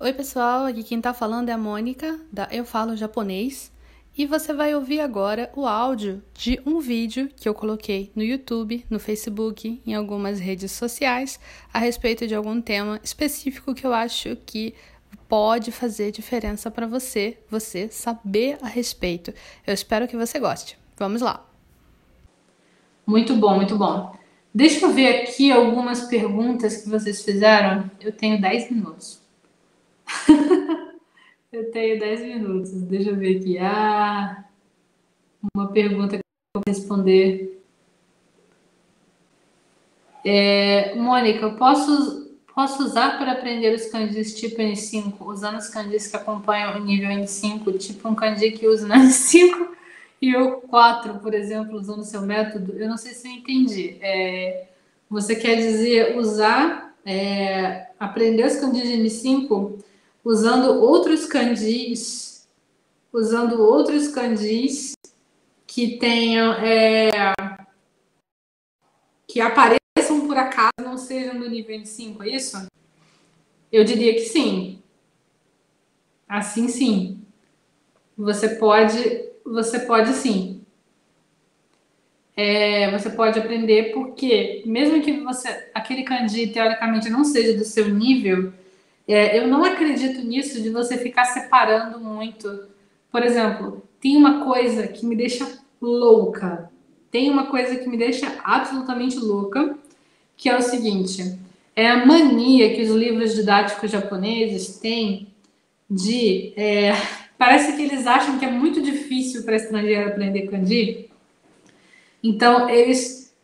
Oi, pessoal, aqui quem tá falando é a Mônica, da Eu Falo Japonês, e você vai ouvir agora o áudio de um vídeo que eu coloquei no YouTube, no Facebook, em algumas redes sociais, a respeito de algum tema específico que eu acho que pode fazer diferença para você, você saber a respeito. Eu espero que você goste. Vamos lá. Muito bom, muito bom. Deixa eu ver aqui algumas perguntas que vocês fizeram. Eu tenho 10 minutos. eu tenho 10 minutos. Deixa eu ver aqui. Ah, uma pergunta que eu vou responder. É, Mônica, posso, posso usar para aprender os kanjis tipo N5, usando os kanjis que acompanham o nível N5, tipo um kanji que usa no N5 e o 4, por exemplo, usando o seu método? Eu não sei se eu entendi. É, você quer dizer usar, é, aprender os kanjis de N5 usando outros kanjis, usando outros kanjis que tenham é, que apareçam por acaso, não sejam do nível de 5, é isso? Eu diria que sim. Assim sim. Você pode, você pode sim. É, você pode aprender porque mesmo que você aquele kanji teoricamente não seja do seu nível, é, eu não acredito nisso de você ficar separando muito. Por exemplo, tem uma coisa que me deixa louca. Tem uma coisa que me deixa absolutamente louca, que é o seguinte: é a mania que os livros didáticos japoneses têm de. É, parece que eles acham que é muito difícil para estrangeiro aprender kanji. Então, eles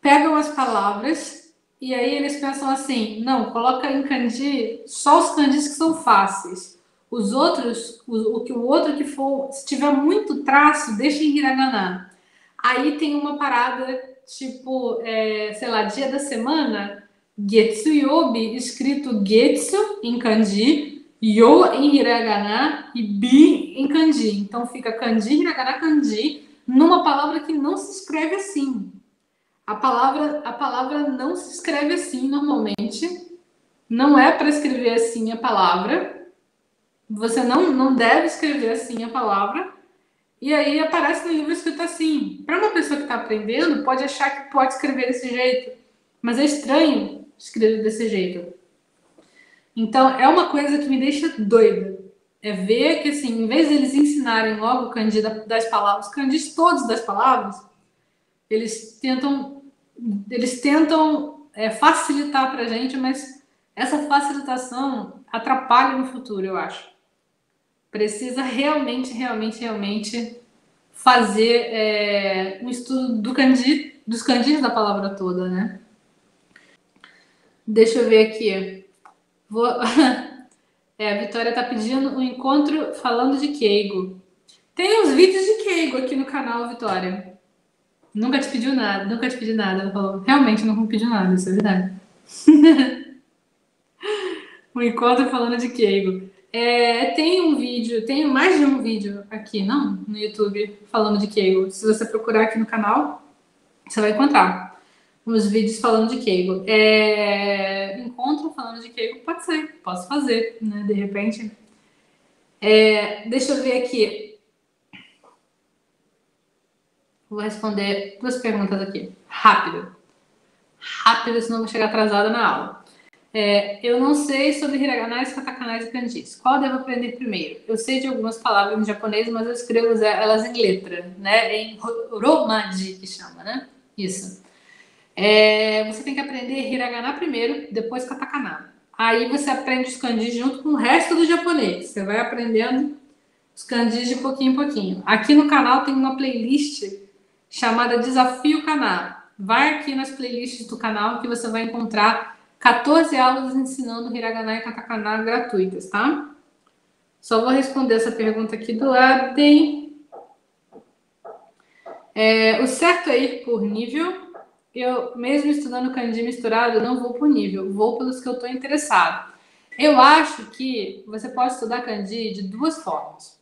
pegam as palavras e aí eles pensam assim: não, coloca em kanji só os kanjis que são fáceis. Os outros, o, o que o outro que for, se tiver muito traço, deixa em hiragana. Aí tem uma parada tipo, é, sei lá, dia da semana, Getsuyobi, escrito Getsu em kanji, Yo em hiragana e Bi em kanji. Então fica kanji, hiragana, kanji, numa palavra que não se escreve assim. A palavra, a palavra não se escreve assim normalmente. Não é para escrever assim a palavra. Você não, não deve escrever assim a palavra. E aí aparece no livro escrito assim. Para uma pessoa que está aprendendo, pode achar que pode escrever desse jeito. Mas é estranho escrever desse jeito. Então, é uma coisa que me deixa doida. É ver que, assim, em vez de eles ensinarem logo o kanji das palavras, os kanjis todos das palavras, eles tentam, eles tentam é, facilitar para a gente, mas essa facilitação atrapalha no futuro, eu acho. Precisa realmente, realmente, realmente fazer é, um estudo do kanji, dos kanjis da palavra toda, né? Deixa eu ver aqui. Vou... é, a Vitória está pedindo um encontro falando de Keigo. Tem uns vídeos de Keigo aqui no canal, Vitória. Nunca te pediu nada, nunca te pedi nada. Ela falou, realmente nunca me pediu nada, isso é verdade. um encontro falando de Keigo. É, tem um vídeo, tem mais de um vídeo aqui, não? No YouTube, falando de Keigo. Se você procurar aqui no canal, você vai encontrar uns vídeos falando de Keigo. É, encontro falando de Keigo, pode ser, posso fazer, né? De repente. É, deixa eu ver aqui. Vou responder duas perguntas aqui. Rápido. Rápido, senão vou chegar atrasada na aula. É, eu não sei sobre hiraganais, katakanais e kanjis. Qual devo aprender primeiro? Eu sei de algumas palavras em japonês, mas eu escrevo elas em letra, né? Em romaji, que chama, né? Isso. É, você tem que aprender hiragana primeiro, depois katakana. Aí você aprende os kanjis junto com o resto do japonês. Você vai aprendendo os kanjis de pouquinho em pouquinho. Aqui no canal tem uma playlist chamada Desafio Kaná. Vai aqui nas playlists do canal que você vai encontrar 14 aulas ensinando hiragana e katakana gratuitas, tá? Só vou responder essa pergunta aqui do lado. É, o certo é ir por nível. Eu, mesmo estudando kanji misturado, não vou por nível, vou pelos que eu estou interessado. Eu acho que você pode estudar kanji de duas formas.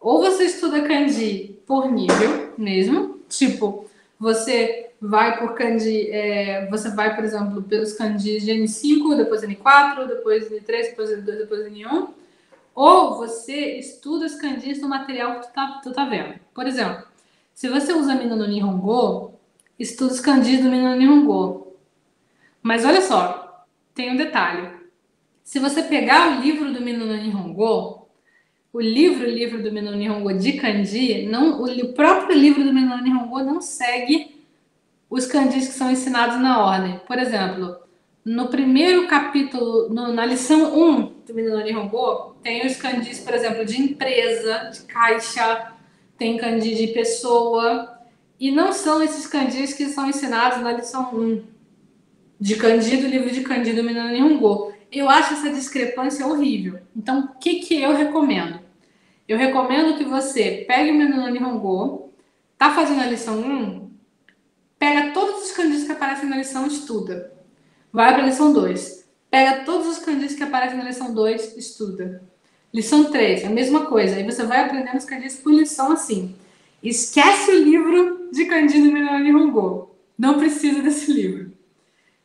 Ou você estuda kanji por nível mesmo, Tipo, você vai por Kandi, é, você vai, por exemplo, pelos Kandis de N5, depois N4, depois N3, depois N2, depois N1, ou você estuda os Kandis no material que tu tá, tu tá vendo. Por exemplo, se você usa Mino no Nihongo, estuda os Kandis do Mino no Nihongo. Mas olha só, tem um detalhe. Se você pegar o livro do Mino no Nihongo, o livro, o livro do Mino Nihongo de kanji, não, o próprio livro do Mino Nihongo não segue os kanjis que são ensinados na ordem. Por exemplo, no primeiro capítulo, no, na lição 1 do Mino Nihongo, tem os kanjis, por exemplo, de empresa, de caixa, tem kanji de pessoa, e não são esses kanjis que são ensinados na lição 1 de kanji do livro de kanji do Mino Nihongo. Eu acho essa discrepância horrível. Então, o que, que eu recomendo? Eu recomendo que você pegue o Mino Nihongo, tá fazendo a lição 1, pega todos os kanjis que aparecem na lição, estuda. Vai para a lição 2. Pega todos os kanjis que aparecem na lição 2, estuda. Lição 3, a mesma coisa. Aí você vai aprendendo os kanjis por lição assim. Esquece o livro de kanji do Mino Nihongo. Não precisa desse livro.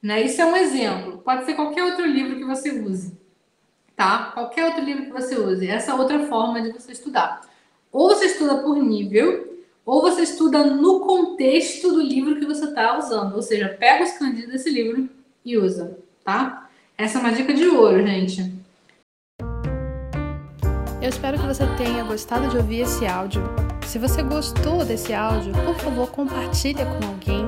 Né? Isso é um exemplo. Pode ser qualquer outro livro que você use. Tá? Qualquer outro livro que você use. Essa é outra forma de você estudar. Ou você estuda por nível, ou você estuda no contexto do livro que você está usando. Ou seja, pega os candidos desse livro e usa, tá? Essa é uma dica de ouro, gente. Eu espero que você tenha gostado de ouvir esse áudio. Se você gostou desse áudio, por favor, compartilha com alguém